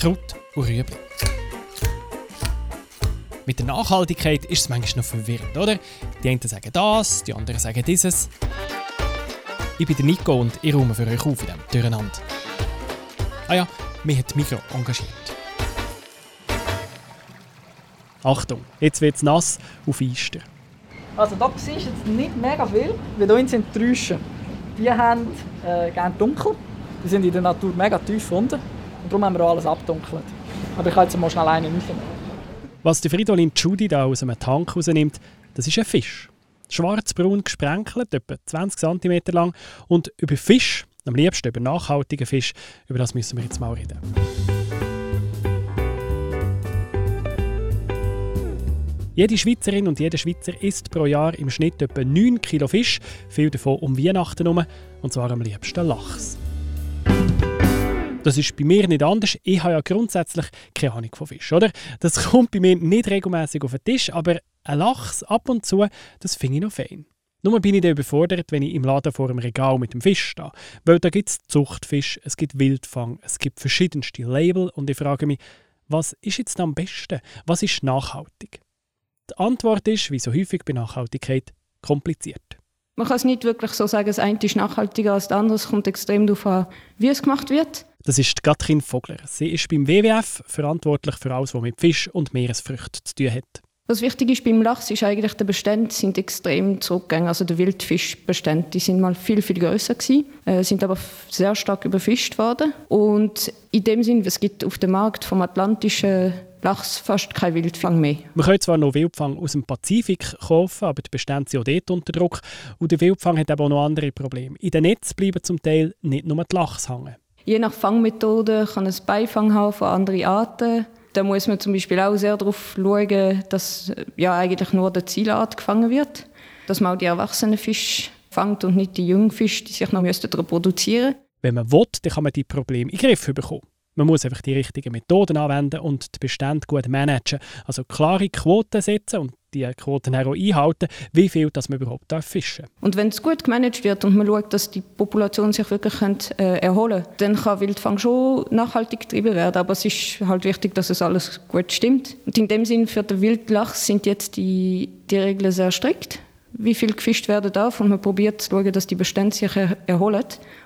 Kraut und Rüebli. Mit der Nachhaltigkeit ist es manchmal noch verwirrend, oder? Die einen sagen das, die anderen sagen dieses. Ich bin Nico und ich räume für euch auf in diesem Durcheinander. Ah ja, mich hat Mikro engagiert. Achtung, jetzt wird es nass auf Eister. Also da ist jetzt nicht mega viel, weil hier sind die Rüschen. Die haben äh, gerne dunkel. Die sind in der Natur mega tief unten. Und darum haben wir alles abdunkelt. Aber ich kann jetzt mal schnell einen rausnehmen. Was die Fridolin Judy da aus einem Tank rausnimmt, das ist ein Fisch. Schwarzbraun gesprenkelt, etwa 20 cm lang. Und über Fisch, am liebsten über nachhaltigen Fisch, über das müssen wir jetzt mal reden. Jede Schweizerin und jeder Schweizer isst pro Jahr im Schnitt etwa 9 Kilo Fisch, viel davon um Weihnachten herum, und zwar am liebsten Lachs. Das ist bei mir nicht anders. Ich habe ja grundsätzlich keine Ahnung von Fisch, oder? Das kommt bei mir nicht regelmäßig auf den Tisch, aber ein Lachs ab und zu, das finde ich noch fein. Nur bin ich dann überfordert, wenn ich im Laden vor dem Regal mit dem Fisch stehe. Weil da gibt es Zuchtfisch, es gibt Wildfang, es gibt verschiedenste Label und ich frage mich, was ist jetzt am besten? Was ist nachhaltig? Die Antwort ist, wie so häufig bei Nachhaltigkeit, kompliziert. Man kann es nicht wirklich so sagen, das eine ist nachhaltiger als das andere. Es kommt extrem darauf an, wie es gemacht wird. Das ist Katrin Vogler. Sie ist beim WWF verantwortlich für alles, was mit Fisch und Meeresfrüchten zu tun hat. Was wichtig ist beim Lachs ist eigentlich, die Bestände sind extrem zurückgegangen. Also die Wildfischbestände, die sind mal viel, viel größer gewesen, äh, sind aber sehr stark überfischt worden. Und in dem Sinn, es gibt auf dem Markt vom atlantischen Lachs fast kein Wildfang mehr. Man kann zwar noch Wildfang aus dem Pazifik kaufen, aber die Bestände sind auch dort unter Druck. Und der Wildfang hat aber auch noch andere Probleme. In den Netz bleiben zum Teil nicht nur die Lachs hängen. Je nach Fangmethode kann es Beifang haben von anderen Arten. Da muss man zum Beispiel auch sehr darauf schauen, dass ja, eigentlich nur der Zielart gefangen wird. Dass man auch die erwachsenen Fische fängt und nicht die jungen Fische, die sich noch reproduzieren müssten. Wenn man will, dann kann man die Probleme in den Griff bekommen. Man muss einfach die richtigen Methoden anwenden und die Bestände gut managen. Also klare Quoten setzen und die Quoten einhalten, wie viel dass man überhaupt fischen darf. Und wenn es gut gemanagt wird und man schaut, dass die Population sich wirklich könnt, äh, erholen kann, dann kann Wildfang schon nachhaltig getrieben werden. Aber es ist halt wichtig, dass es alles gut stimmt. Und in dem Sinn für den Wildlachs sind jetzt die, die Regeln sehr strikt wie viel gefischt werden darf und man probiert zu schauen, dass die Bestände sich erholen.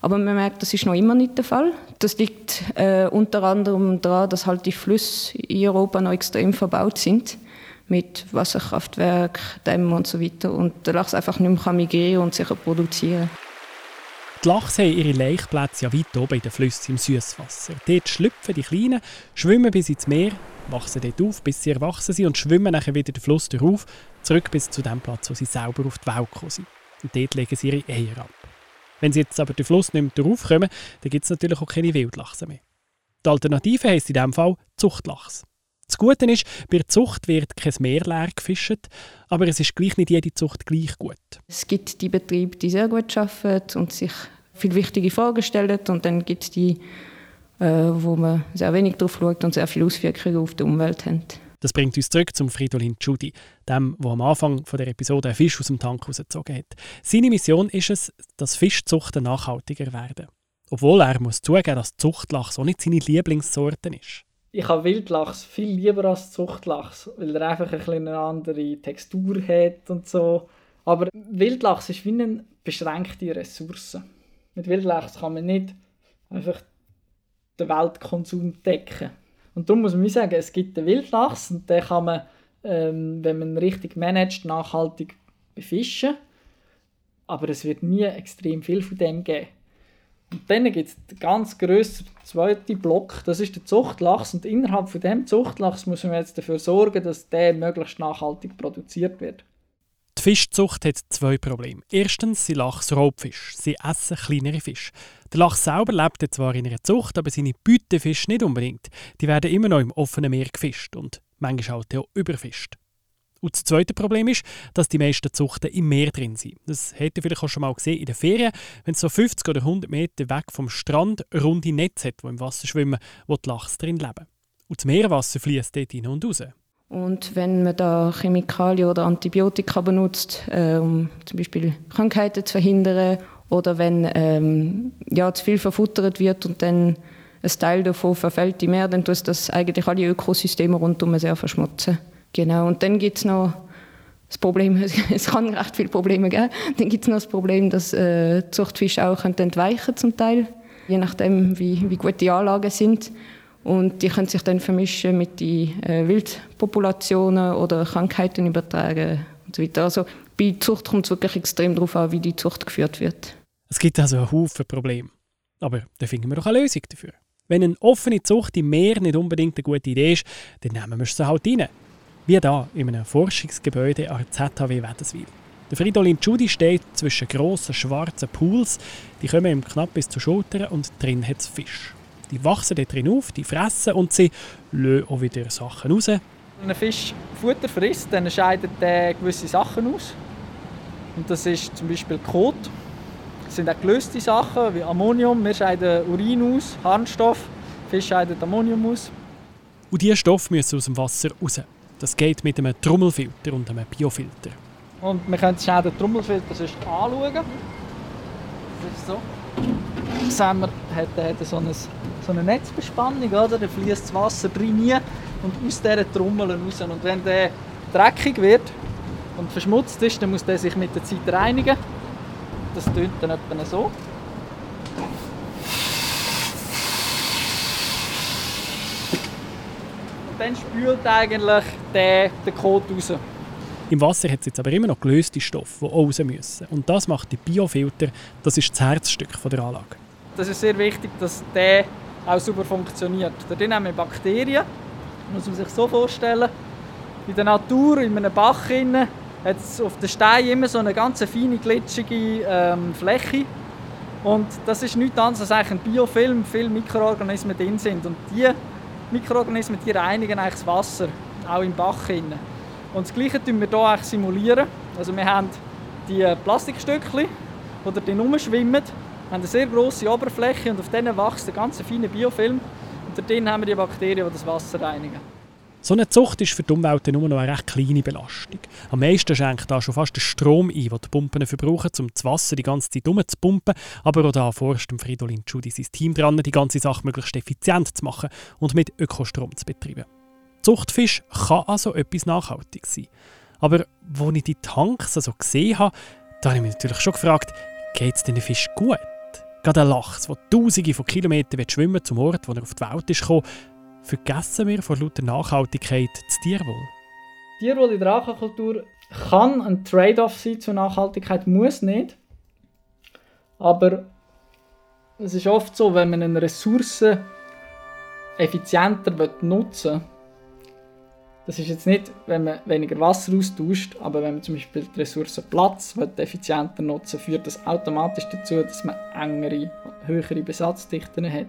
Aber man merkt, das ist noch immer nicht der Fall. Das liegt äh, unter anderem daran, dass halt die Flüsse in Europa noch extrem verbaut sind mit Wasserkraftwerken, Dämmen und so weiter und der Lachs einfach nicht mehr migrieren und sich reproduzieren die Lachse haben ihre Laichplätze ja weit oben in den Flüssen im Süßwasser. Dort schlüpfen die Kleinen, schwimmen bis ins Meer, wachsen dort auf, bis sie erwachsen sind und schwimmen dann wieder den Fluss darauf, zurück bis zu dem Platz, wo sie selber auf die Welt gekommen sind. Und dort legen sie ihre Eier ab. Wenn sie jetzt aber den Fluss nicht mehr darauf kommen, dann gibt es natürlich auch keine Wildlachse mehr. Die Alternative heisst in diesem Fall Zuchtlachs. Das Gute ist, bei der Zucht wird kein Meer leer gefischt, aber es ist gleich nicht jede Zucht gleich gut. Es gibt die Betriebe, die sehr gut arbeiten und sich viel wichtige Fragen stellen und dann gibt es die, äh, wo man sehr wenig drauf schaut und sehr viele Auswirkungen auf die Umwelt haben. Das bringt uns zurück zum Fridolin Judy, dem, der am Anfang der Episode einen Fisch aus dem Tank rausgezogen hat. Seine Mission ist es, dass Fischzuchten nachhaltiger werden. Obwohl er muss zugeben, dass Zuchtlachs auch nicht seine Lieblingssorte ist ich habe Wildlachs viel lieber als Zuchtlachs, weil er einfach ein eine andere Textur hat und so. Aber Wildlachs ist wie eine beschränkte Ressource. Mit Wildlachs kann man nicht einfach den Weltkonsum decken. Und darum muss man sagen, es gibt den Wildlachs und den kann man, ähm, wenn man richtig managt, nachhaltig befischen. Aber es wird nie extrem viel von dem geben. Und dann gibt es den ganz grössten zweiten Block, das ist der Zuchtlachs. Und innerhalb von dem Zuchtlachs muss man jetzt dafür sorgen, dass der möglichst nachhaltig produziert wird. Die Fischzucht hat zwei Probleme. Erstens sind Lachs Raubfisch. Sie essen kleinere Fische. Der Lachs selber lebt zwar in einer Zucht, aber seine Beutefische nicht unbedingt. Die werden immer noch im offenen Meer gefischt und manchmal halt auch überfischt. Und das zweite Problem ist, dass die meisten Zuchten im Meer drin sind. Das hätte vielleicht auch schon mal gesehen in den Ferien, wenn es so 50 oder 100 Meter weg vom Strand runde Netze hat, die im Wasser schwimmen, wo die Lachs drin leben. Und das Meerwasser fließt dort hin und raus. Und wenn man da Chemikalien oder Antibiotika benutzt, äh, um zum Beispiel Krankheiten zu verhindern, oder wenn ähm, ja, zu viel verfuttert wird und dann ein Teil davon verfällt im Meer, dann tut das eigentlich alle Ökosysteme rundum sehr verschmutzen. Genau, und dann gibt es noch das Problem, es kann recht viele Probleme geben. Dann gibt es noch das Problem, dass äh, Zuchtfische auch entweichen zum Teil, je nachdem, wie, wie gut die Anlagen sind. Und die können sich dann vermischen mit den äh, Wildpopulationen oder Krankheiten übertragen und so weiter. Also bei Zucht kommt es wirklich extrem darauf an, wie die Zucht geführt wird. Es gibt also einen Haufen Probleme. Aber da finden wir doch eine Lösung dafür. Wenn eine offene Zucht im Meer nicht unbedingt eine gute Idee ist, dann nehmen wir sie halt rein. Wie hier in einem Forschungsgebäude an der ZHW Wädenswil. Der Fridolin Judy steht zwischen grossen schwarzen Pools, die kommen ihm knapp bis zur Schulter und drin hat es Fisch. Die wachsen dort drin auf, die fressen und sie lösen auch wieder Sachen raus. Wenn ein Fisch Futter frisst, dann scheidet er gewisse Sachen aus. Und das ist zum Beispiel Kot. Das sind auch gelöste Sachen wie Ammonium. Wir scheiden Urin aus, Harnstoff. Fisch scheidet Ammonium aus. Und diese Stoffe müssen aus dem Wasser raus. Das geht mit einem Trommelfilter und einem Biofilter. Und wir können schnell den Trommelfilter anschauen. Das ist so. Haben wir, hat, hat so, eine, so eine Netzbespannung, oder? da fließt das Wasser rein und aus dieser Trommel raus. Und wenn der dreckig wird und verschmutzt ist, dann muss der sich mit der Zeit reinigen. Das tönt dann etwa so. Dann spült eigentlich der den Kot raus. Im Wasser hat es jetzt aber immer noch gelöste Stoffe, die raus müssen. Und das macht der Biofilter, das ist das Herzstück der Anlage. Das ist sehr wichtig, dass der auch super funktioniert. Da haben wir Bakterien, muss man sich so vorstellen. In der Natur, in einem Bach, hat es auf den Stein immer so eine ganz feine, glitschige ähm, Fläche. Und das ist nichts anderes als ein Biofilm, viele Mikroorganismen drin sind. Und diese Mikroorganismen die reinigen eigentlich das Wasser, auch im Bach. Und das Gleiche simulieren wir hier simulieren. Also wir haben die Plastikstückchen, die drin rumschwimmen, wir haben eine sehr grosse Oberfläche und auf denen wächst ein ganz feiner Biofilm. Und drin haben wir die Bakterien, die das Wasser reinigen. So eine Zucht ist für die Umwelt nur noch eine recht kleine Belastung. Am meisten schenkt da schon fast der Strom ein, den die Pumpen verbrauchen, um das Wasser die ganze Zeit umzupumpen. Aber auch da forscht Fridolin Judy sein Team dran, die ganze Sache möglichst effizient zu machen und mit Ökostrom zu betreiben. Zuchtfisch kann also etwas Nachhaltiges sein. Aber als ich die Tanks so also gesehen habe, da habe ich mich natürlich schon gefragt, geht es den Fisch gut? Gerade ein Lachs, der tausende von Kilometern schwimmen zum Ort, wo er auf die Welt ist gekommen, vergessen wir vor lauter Nachhaltigkeit das Tierwohl. Tierwohl in der Aquakultur kann ein Trade-off sein zur Nachhaltigkeit, muss nicht. Aber es ist oft so, wenn man eine Ressource effizienter nutzen will, das ist jetzt nicht, wenn man weniger Wasser austauscht, aber wenn man zum Beispiel die Ressource Platz effizienter nutzen führt das automatisch dazu, dass man engere, höhere Besatzdichten hat.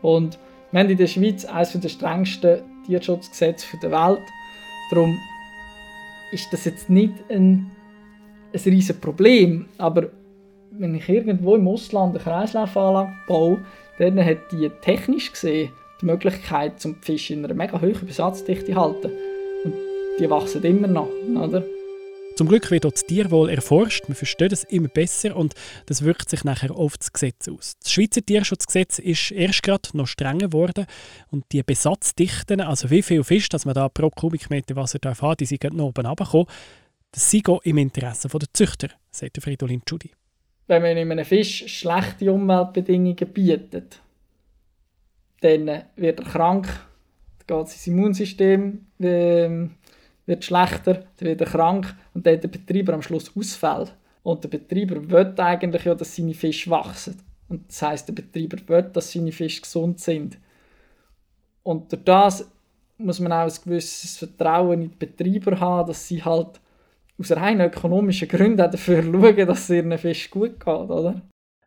Und wir haben in der Schweiz eines der strengsten Tierschutzgesetze der Welt. Darum ist das jetzt nicht ein, ein riesiges Problem. Aber wenn ich irgendwo im Ausland eine Kreislaufanlage baue, dann hat die technisch gesehen die Möglichkeit, zum Fisch in einer mega hohen Besatzdichte zu halten. Und die wachsen immer noch, oder? Zum Glück wird auch das Tierwohl erforscht, man versteht es immer besser und das wirkt sich nachher auf das Gesetz aus. Das Schweizer Tierschutzgesetz ist erst gerade noch strenger geworden und die Besatzdichten, also wie viel Fisch dass man da pro Kubikmeter Wasser darf haben, die sind noch oben runtergekommen, das sei im Interesse der Züchter, sagt Fridolin Tschudi. Wenn man einem Fisch schlechte Umweltbedingungen bietet, dann wird er krank, geht sein Immunsystem äh, wird schlechter, dann wird er krank und dann hat der Betreiber am Schluss Ausfall. Und der Betreiber will eigentlich ja, dass seine Fische wachsen. Und das heißt, der Betreiber will, dass seine Fische gesund sind. Und durch das muss man auch ein gewisses Vertrauen in die Betreiber haben, dass sie halt aus rein ökonomischen Gründen dafür schauen, dass es ihren Fisch gut geht, oder?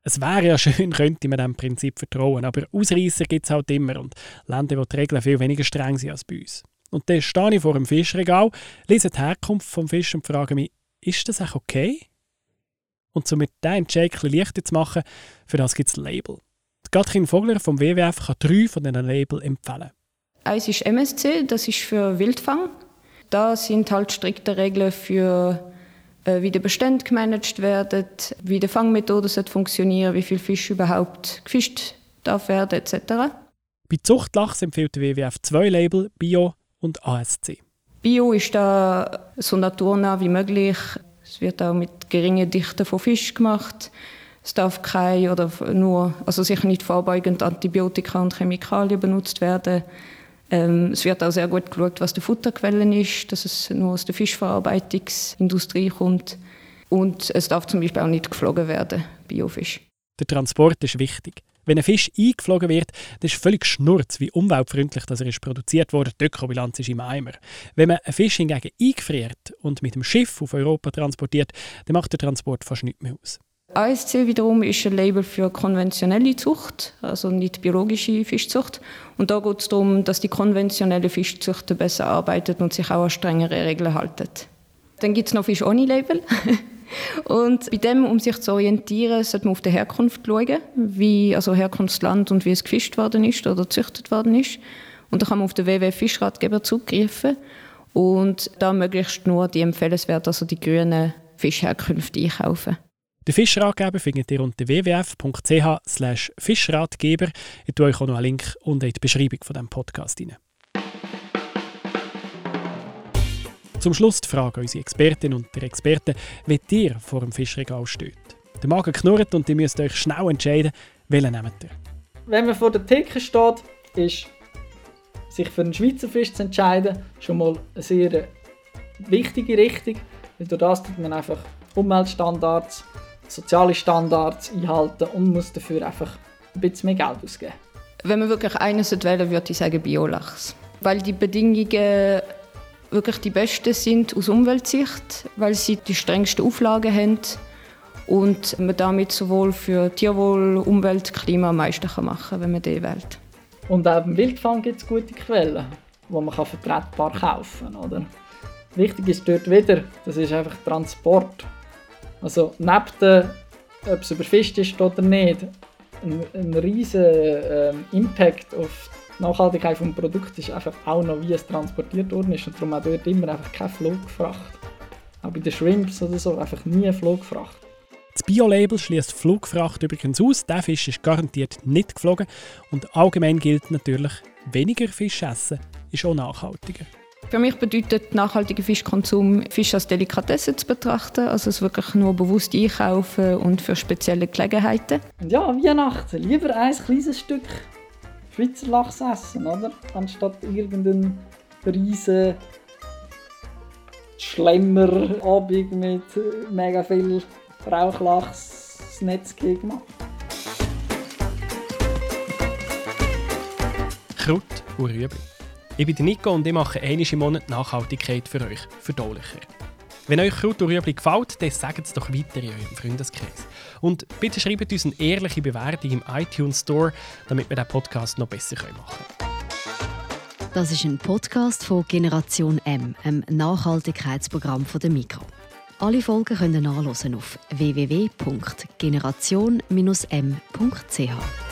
Es wäre ja schön, könnte man diesem Prinzip vertrauen, aber Ausreißer gibt es halt immer und Länder, wo die Regeln viel weniger streng sind als bei uns. Und dann stehe ich vor einem Fischregal, lese die Herkunft vom Fisch und frage mich, ist das auch okay? Und um mit diesen Entscheid leichter zu machen, für das gibt es Label. Gatrin Vogler vom WWF kann drei von diesen Label empfehlen. Eins ist MSC, das ist für Wildfang. Da sind halt strikte Regeln für äh, wie die Bestände gemanagt werden, wie die Fangmethode funktionieren, wie viel Fisch überhaupt gefischt darf werden etc. Bei Zuchtlachs empfiehlt der WWF zwei Label, Bio und ASC. Bio ist da so naturnah wie möglich. Es wird auch mit geringen Dichten von Fisch gemacht. Es darf kein oder nur, also sicher nicht vorbeugend Antibiotika und Chemikalien benutzt werden. Ähm, es wird auch sehr gut geschaut, was die Futterquelle ist, dass es nur aus der Fischverarbeitungsindustrie kommt. Und es darf zum Beispiel auch nicht geflogen werden, Biofisch. Der Transport ist wichtig. Wenn ein Fisch eingeflogen wird, dann ist völlig schnurz, wie umweltfreundlich das er ist produziert wurde. Die Ökobilanz ist im Eimer. Wenn man einen Fisch hingegen eingefriert und mit dem Schiff auf Europa transportiert, dann macht der Transport fast nichts mehr aus. ASC wiederum ist ein Label für konventionelle Zucht, also nicht biologische Fischzucht. Und da geht es darum, dass die konventionelle Fischzucht besser arbeitet und sich auch an strengere Regeln halten. Dann gibt es noch Fisch ohne Label. Und bei dem, um sich zu orientieren, sollte man auf die Herkunft schauen, wie, also Herkunftsland und wie es gefischt worden ist oder gezüchtet worden ist. Und da kann man auf den WWF Fischratgeber zugreifen und da möglichst nur die empfehlenswert, also die grünen Fischherkünfte einkaufen. Den Fischratgeber findet ihr unter www.ch fischratgeber. Ich tue euch auch noch einen Link unten in die Beschreibung von diesem Podcast rein. Zum Schluss die Frage an unsere Expertinnen und der Experten, wie ihr vor dem Fischregal steht. Der Magen knurrt und ihr müsst euch schnell entscheiden, welchen nehmt ihr. Wenn man vor der Theke steht, ist sich für einen Schweizer Fisch zu entscheiden schon mal eine sehr wichtige Richtung. Weil durch das tut man einfach Umweltstandards, soziale Standards einhalten und muss dafür einfach ein bisschen mehr Geld ausgeben. Wenn man wirklich eines wählen würde ich sagen Biolachs. Weil die Bedingungen wirklich die besten sind aus Umweltsicht, weil sie die strengsten Auflagen haben und man damit sowohl für Tierwohl, Umwelt, Klima am meisten machen kann, wenn man die wählt. Und auch im Wildfang gibt es gute Quellen, die man vertretbar kaufen kann. Wichtig ist dort wieder, das ist einfach Transport. Also neben dem, ob es überfischt ist oder nicht, ein, ein riesen ähm, Impact auf die Nachhaltigkeit des Produkts ist einfach auch noch, wie es transportiert worden ist. Und darum auch dort immer einfach keine Flugfracht. Auch bei den Shrimps oder so, einfach nie Flugfracht. Das Bio-Label schließt Flugfracht übrigens aus. Der Fisch ist garantiert nicht geflogen. Und allgemein gilt natürlich, weniger Fisch essen ist auch nachhaltiger. Für mich bedeutet nachhaltiger Fischkonsum, Fisch als Delikatesse zu betrachten, also es wirklich nur bewusst einkaufen und für spezielle Gelegenheiten. Und ja, Weihnachten, lieber ein kleines Stück Schweizer Lachs essen, oder? Anstatt irgendeinen riesen Schlemmerabend mit mega viel Rauchlachs das Netz gemacht. Kraut und Rüebli. Ich bin Nico und ich mache einmal im Nachhaltigkeit für euch verdaulicher. Wenn euch Rüebli gefällt, dann sagt es doch weiter in eurem Freundeskreis. Und bitte schreibt uns eine ehrliche Bewertung im iTunes Store, damit wir den Podcast noch besser machen können. Das ist ein Podcast von Generation M, einem Nachhaltigkeitsprogramm von der Mikro. Alle Folgen können nachlesen auf www.generation-m.ch.